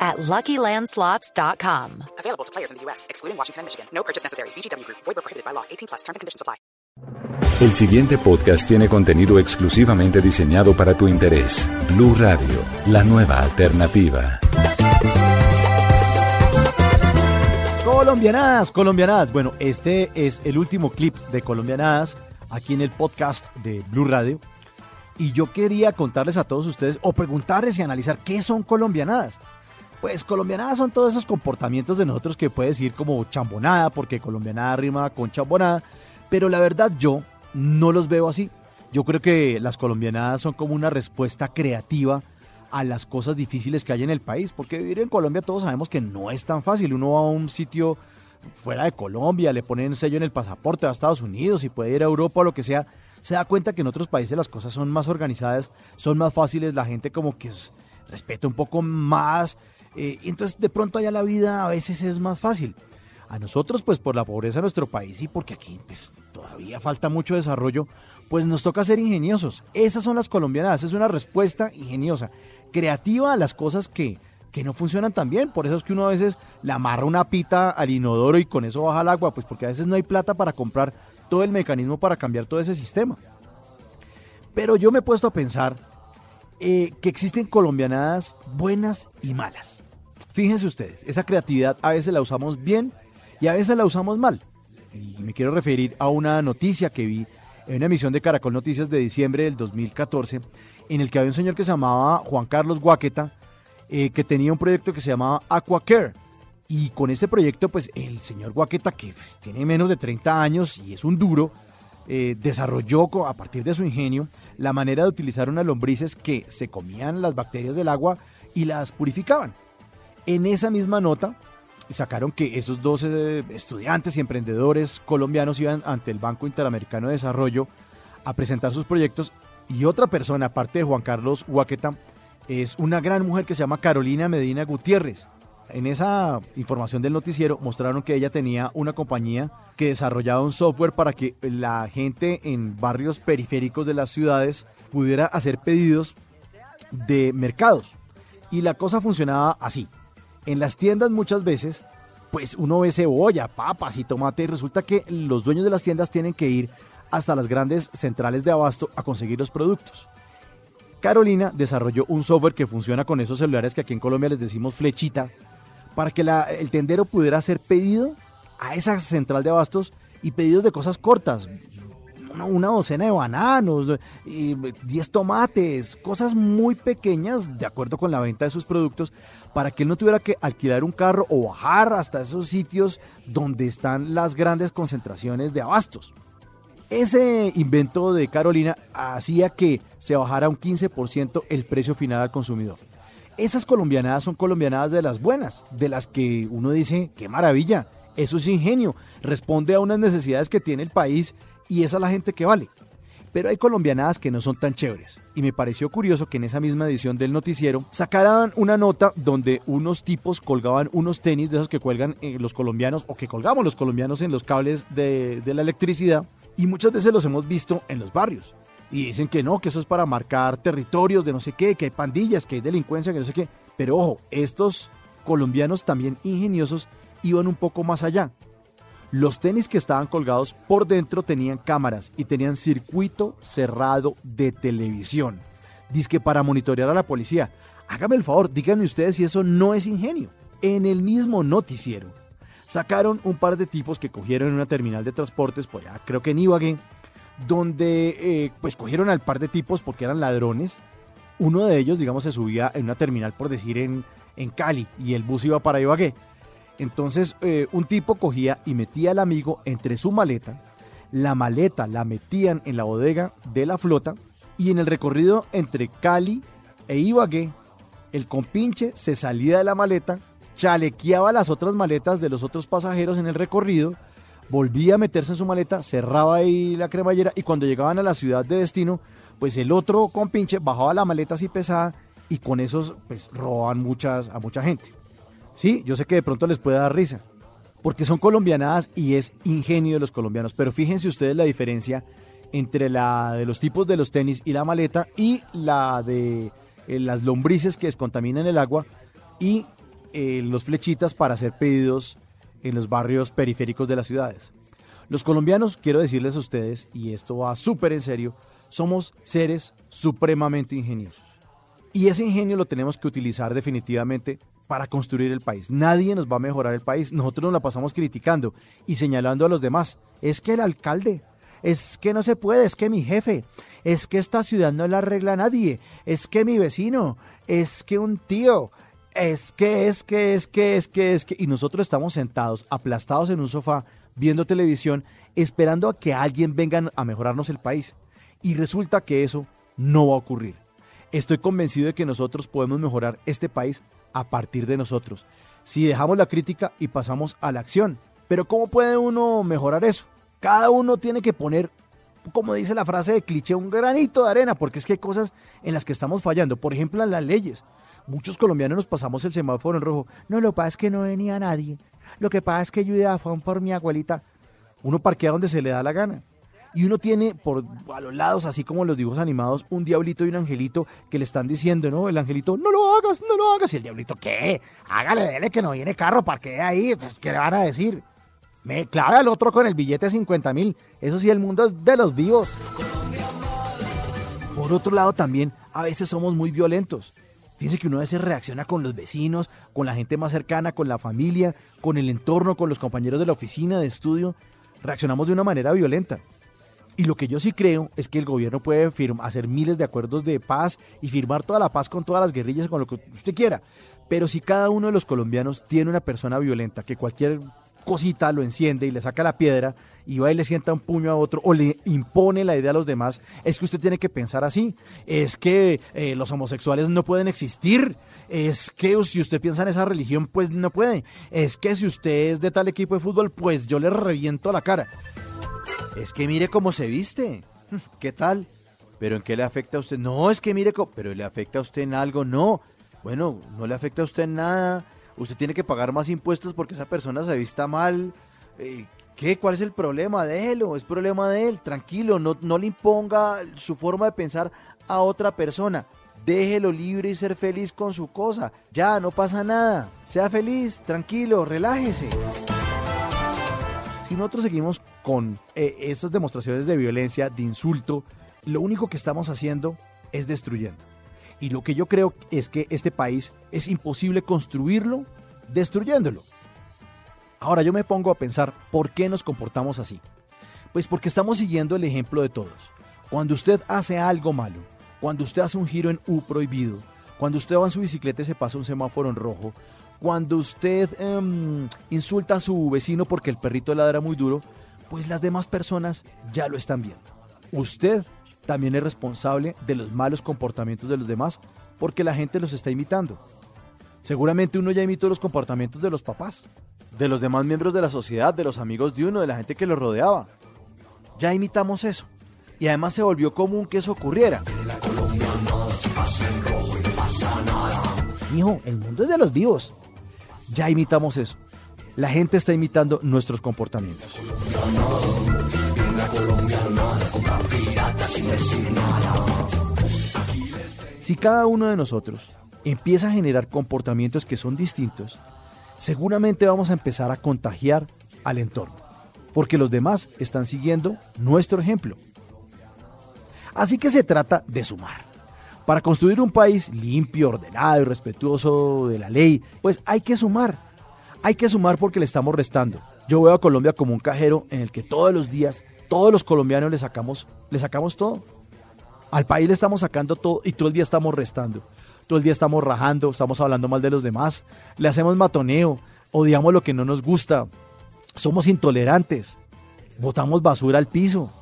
at LuckyLandSlots.com. Available to players in the U.S., excluding Washington and Michigan. No purchase necessary. VGW Group. Void prohibited by law. 18 plus. Terms and conditions apply. El siguiente podcast tiene contenido exclusivamente diseñado para tu interés. Blue Radio, la nueva alternativa. Colombianadas, colombianadas. Bueno, este es el último clip de Colombianadas aquí en el podcast de Blue Radio. Y yo quería contarles a todos ustedes o preguntarles y analizar qué son colombianadas. Pues colombianadas son todos esos comportamientos de nosotros que puede decir como chambonada, porque colombianada rima con chambonada, pero la verdad yo no los veo así. Yo creo que las colombianadas son como una respuesta creativa a las cosas difíciles que hay en el país, porque vivir en Colombia todos sabemos que no es tan fácil. Uno va a un sitio fuera de Colombia, le ponen sello en el pasaporte a Estados Unidos y puede ir a Europa o lo que sea, se da cuenta que en otros países las cosas son más organizadas, son más fáciles, la gente como que respeta un poco más, eh, entonces de pronto allá la vida a veces es más fácil. A nosotros, pues por la pobreza de nuestro país y porque aquí pues, todavía falta mucho desarrollo, pues nos toca ser ingeniosos. Esas son las colombianas, es una respuesta ingeniosa, creativa a las cosas que, que no funcionan tan bien. Por eso es que uno a veces le amarra una pita al inodoro y con eso baja el agua, pues porque a veces no hay plata para comprar todo el mecanismo para cambiar todo ese sistema. Pero yo me he puesto a pensar eh, que existen colombianadas buenas y malas. Fíjense ustedes, esa creatividad a veces la usamos bien y a veces la usamos mal. Y me quiero referir a una noticia que vi en una emisión de Caracol Noticias de diciembre del 2014, en el que había un señor que se llamaba Juan Carlos Guaqueta, eh, que tenía un proyecto que se llamaba Aquacare. Y con este proyecto, pues el señor Guaqueta, que pues, tiene menos de 30 años y es un duro, eh, desarrolló a partir de su ingenio la manera de utilizar unas lombrices que se comían las bacterias del agua y las purificaban. En esa misma nota sacaron que esos dos eh, estudiantes y emprendedores colombianos iban ante el Banco Interamericano de Desarrollo a presentar sus proyectos y otra persona, aparte de Juan Carlos Huaqueta, es una gran mujer que se llama Carolina Medina Gutiérrez. En esa información del noticiero mostraron que ella tenía una compañía que desarrollaba un software para que la gente en barrios periféricos de las ciudades pudiera hacer pedidos de mercados. Y la cosa funcionaba así. En las tiendas muchas veces, pues uno ve cebolla, papas y tomate y resulta que los dueños de las tiendas tienen que ir hasta las grandes centrales de abasto a conseguir los productos. Carolina desarrolló un software que funciona con esos celulares que aquí en Colombia les decimos flechita, para que el tendero pudiera hacer pedido a esa central de abastos y pedidos de cosas cortas. Una, docena de bananos, y 10 tomates, cosas muy pequeñas de acuerdo con la venta de sus productos, para que él no tuviera que alquilar un carro o bajar hasta esos sitios donde están las grandes concentraciones de abastos. Ese invento de Carolina hacía que se bajara un 15% el precio final al consumidor. Esas colombianadas son colombianadas de las buenas, de las que uno dice, qué maravilla, eso es ingenio, responde a unas necesidades que tiene el país y esa es la gente que vale. Pero hay colombianadas que no son tan chéveres. Y me pareció curioso que en esa misma edición del noticiero sacaran una nota donde unos tipos colgaban unos tenis de esos que cuelgan eh, los colombianos o que colgamos los colombianos en los cables de, de la electricidad. Y muchas veces los hemos visto en los barrios. Y dicen que no, que eso es para marcar territorios de no sé qué, que hay pandillas, que hay delincuencia, que no sé qué. Pero ojo, estos colombianos también ingeniosos iban un poco más allá. Los tenis que estaban colgados por dentro tenían cámaras y tenían circuito cerrado de televisión. Dice que para monitorear a la policía. Hágame el favor, díganme ustedes si eso no es ingenio. En el mismo noticiero sacaron un par de tipos que cogieron en una terminal de transportes, pues ya creo que en Ibagué, donde eh, pues cogieron al par de tipos porque eran ladrones. Uno de ellos, digamos, se subía en una terminal, por decir, en, en Cali, y el bus iba para Ibagué. Entonces, eh, un tipo cogía y metía al amigo entre su maleta. La maleta la metían en la bodega de la flota y en el recorrido entre Cali e Ibagué, el compinche se salía de la maleta, chalequeaba las otras maletas de los otros pasajeros en el recorrido, volvía a meterse en su maleta, cerraba ahí la cremallera y cuando llegaban a la ciudad de destino, pues el otro compinche bajaba la maleta así pesada y con esos pues robaban muchas, a mucha gente. Sí, yo sé que de pronto les puede dar risa, porque son colombianadas y es ingenio de los colombianos, pero fíjense ustedes la diferencia entre la de los tipos de los tenis y la maleta y la de eh, las lombrices que descontaminan el agua y eh, los flechitas para hacer pedidos en los barrios periféricos de las ciudades. Los colombianos, quiero decirles a ustedes, y esto va súper en serio, somos seres supremamente ingeniosos. Y ese ingenio lo tenemos que utilizar definitivamente para construir el país. Nadie nos va a mejorar el país. Nosotros nos la pasamos criticando y señalando a los demás. Es que el alcalde, es que no se puede, es que mi jefe, es que esta ciudad no la arregla nadie, es que mi vecino, es que un tío, es que, es que, es que, es que, es que. Y nosotros estamos sentados, aplastados en un sofá, viendo televisión, esperando a que alguien venga a mejorarnos el país. Y resulta que eso no va a ocurrir. Estoy convencido de que nosotros podemos mejorar este país a partir de nosotros. Si dejamos la crítica y pasamos a la acción. Pero ¿cómo puede uno mejorar eso? Cada uno tiene que poner, como dice la frase de cliché, un granito de arena, porque es que hay cosas en las que estamos fallando. Por ejemplo, en las leyes. Muchos colombianos nos pasamos el semáforo en rojo. No, lo que pasa es que no venía nadie. Lo que pasa es que yo iba a por mi abuelita. Uno parquea donde se le da la gana. Y uno tiene por a los lados, así como los dibujos animados, un diablito y un angelito que le están diciendo, ¿no? El angelito, no lo hagas, no lo hagas. Y el diablito, ¿qué? Hágale, dele que no viene carro, parquea ahí. ¿Qué le van a decir? Me clava el otro con el billete de 50 mil. Eso sí, el mundo es de los vivos. Por otro lado, también a veces somos muy violentos. Fíjense que uno a veces reacciona con los vecinos, con la gente más cercana, con la familia, con el entorno, con los compañeros de la oficina, de estudio. Reaccionamos de una manera violenta. Y lo que yo sí creo es que el gobierno puede hacer miles de acuerdos de paz y firmar toda la paz con todas las guerrillas, con lo que usted quiera. Pero si cada uno de los colombianos tiene una persona violenta que cualquier cosita lo enciende y le saca la piedra y va y le sienta un puño a otro o le impone la idea a los demás, es que usted tiene que pensar así. Es que eh, los homosexuales no pueden existir. Es que si usted piensa en esa religión, pues no puede. Es que si usted es de tal equipo de fútbol, pues yo le reviento la cara. Es que mire cómo se viste. ¿Qué tal? ¿Pero en qué le afecta a usted? No, es que mire. ¿Pero le afecta a usted en algo? No. Bueno, no le afecta a usted en nada usted tiene que pagar más impuestos porque esa persona se vista mal. Eh, ¿Qué? ¿Cuál es el problema? Déjelo, es problema de él, tranquilo, no, no le imponga su forma de pensar a otra persona. Déjelo libre y ser feliz con su cosa. Ya, no pasa nada. Sea feliz, tranquilo, relájese. Si nosotros seguimos con eh, esas demostraciones de violencia, de insulto, lo único que estamos haciendo es destruyendo. Y lo que yo creo es que este país es imposible construirlo destruyéndolo. Ahora yo me pongo a pensar, ¿por qué nos comportamos así? Pues porque estamos siguiendo el ejemplo de todos. Cuando usted hace algo malo, cuando usted hace un giro en U prohibido, cuando usted va en su bicicleta y se pasa un semáforo en rojo, cuando usted em, insulta a su vecino porque el perrito ladra muy duro, pues las demás personas ya lo están viendo. Usted también es responsable de los malos comportamientos de los demás porque la gente los está imitando. Seguramente uno ya imitó los comportamientos de los papás, de los demás miembros de la sociedad, de los amigos de uno, de la gente que lo rodeaba. Ya imitamos eso. Y además se volvió común que eso ocurriera. Hijo, el mundo es de los vivos. Ya imitamos eso. La gente está imitando nuestros comportamientos. Si cada uno de nosotros empieza a generar comportamientos que son distintos, seguramente vamos a empezar a contagiar al entorno, porque los demás están siguiendo nuestro ejemplo. Así que se trata de sumar. Para construir un país limpio, ordenado y respetuoso de la ley, pues hay que sumar. Hay que sumar porque le estamos restando. Yo veo a Colombia como un cajero en el que todos los días todos los colombianos le sacamos, le sacamos todo. Al país le estamos sacando todo y todo el día estamos restando. Todo el día estamos rajando, estamos hablando mal de los demás, le hacemos matoneo, odiamos lo que no nos gusta, somos intolerantes, botamos basura al piso,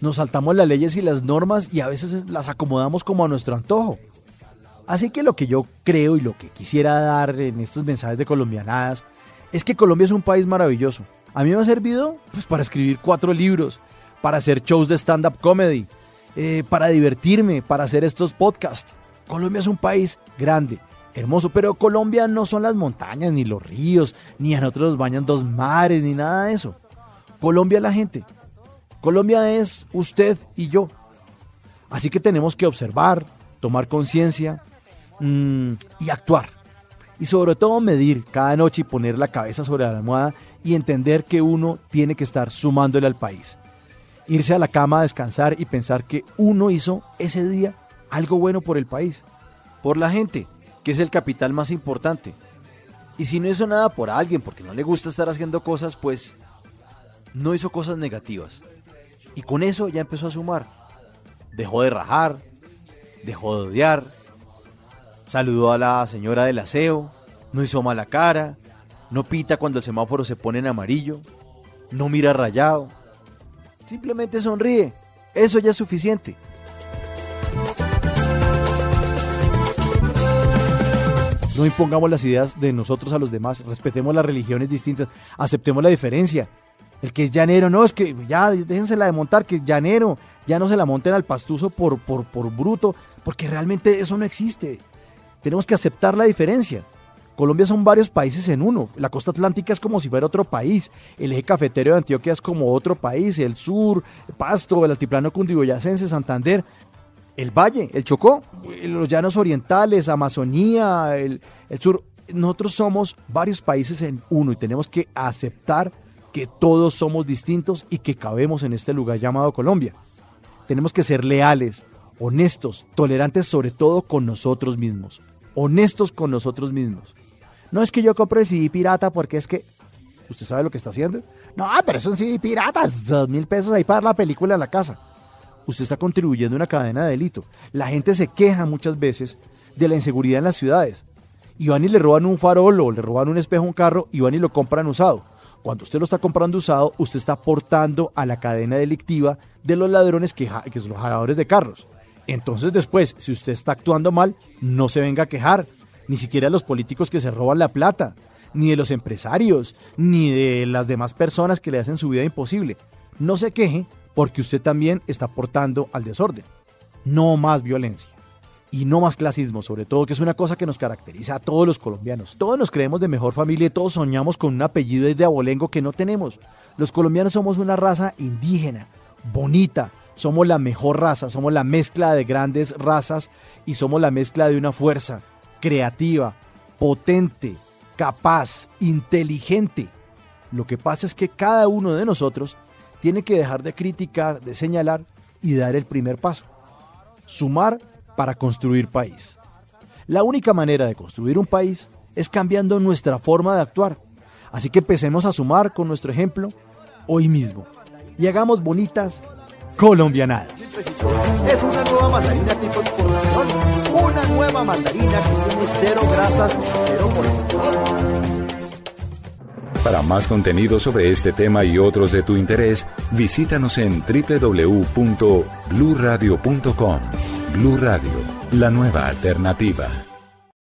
nos saltamos las leyes y las normas y a veces las acomodamos como a nuestro antojo. Así que lo que yo creo y lo que quisiera dar en estos mensajes de colombianadas es que Colombia es un país maravilloso A mí me ha servido pues, para escribir cuatro libros, para hacer shows de stand-up comedy, eh, para divertirme, para hacer estos podcasts. Colombia es un país grande, hermoso, pero Colombia no son las montañas, ni los ríos, ni a nosotros nos bañan dos mares, ni nada de eso. Colombia es la gente. Colombia es usted y yo. Así que tenemos que observar, tomar conciencia mm, y actuar. Y sobre todo medir cada noche y poner la cabeza sobre la almohada y entender que uno tiene que estar sumándole al país. Irse a la cama a descansar y pensar que uno hizo ese día algo bueno por el país, por la gente, que es el capital más importante. Y si no hizo nada por alguien porque no le gusta estar haciendo cosas, pues no hizo cosas negativas. Y con eso ya empezó a sumar. Dejó de rajar, dejó de odiar, saludó a la señora del aseo, no hizo mala cara, no pita cuando el semáforo se pone en amarillo, no mira rayado, simplemente sonríe. Eso ya es suficiente. No impongamos las ideas de nosotros a los demás, respetemos las religiones distintas, aceptemos la diferencia. El que es llanero, no, es que ya déjensela de montar, que llanero, ya no se la monten al pastuso por, por, por bruto, porque realmente eso no existe. Tenemos que aceptar la diferencia. Colombia son varios países en uno. La costa atlántica es como si fuera otro país. El eje cafetero de Antioquia es como otro país. El sur, Pasto, el altiplano cundiboyacense, Santander el Valle, el Chocó, los llanos orientales, Amazonía, el, sur. Nosotros somos varios países en uno y tenemos que aceptar que todos somos distintos y que cabemos en este lugar llamado Colombia. Tenemos que ser leales, honestos, tolerantes sobre todo con nosotros mismos. Honestos con nosotros mismos. No es que yo compre el CD pirata porque es que... ¿Usted sabe lo que está haciendo? No, pero es un CD pirata, dos mil pesos ahí para la película en la casa usted está contribuyendo a una cadena de delito. La gente se queja muchas veces de la inseguridad en las ciudades. Y y le roban un farol o le roban un espejo a un carro y van y lo compran usado. Cuando usted lo está comprando usado, usted está aportando a la cadena delictiva de los ladrones que, que son los jaladores de carros. Entonces después, si usted está actuando mal, no se venga a quejar, ni siquiera de los políticos que se roban la plata, ni de los empresarios, ni de las demás personas que le hacen su vida imposible. No se queje porque usted también está aportando al desorden. No más violencia y no más clasismo, sobre todo, que es una cosa que nos caracteriza a todos los colombianos. Todos nos creemos de mejor familia y todos soñamos con un apellido de abolengo que no tenemos. Los colombianos somos una raza indígena, bonita, somos la mejor raza, somos la mezcla de grandes razas y somos la mezcla de una fuerza creativa, potente, capaz, inteligente. Lo que pasa es que cada uno de nosotros tiene que dejar de criticar, de señalar y dar el primer paso. Sumar para construir país. La única manera de construir un país es cambiando nuestra forma de actuar. Así que empecemos a sumar con nuestro ejemplo hoy mismo y hagamos bonitas colombianadas. Es una nueva mandarina tipo una nueva mandarina que tiene cero grasas y cero colesterol. Para más contenido sobre este tema y otros de tu interés, visítanos en www.bluradio.com. Blu Radio, la nueva alternativa.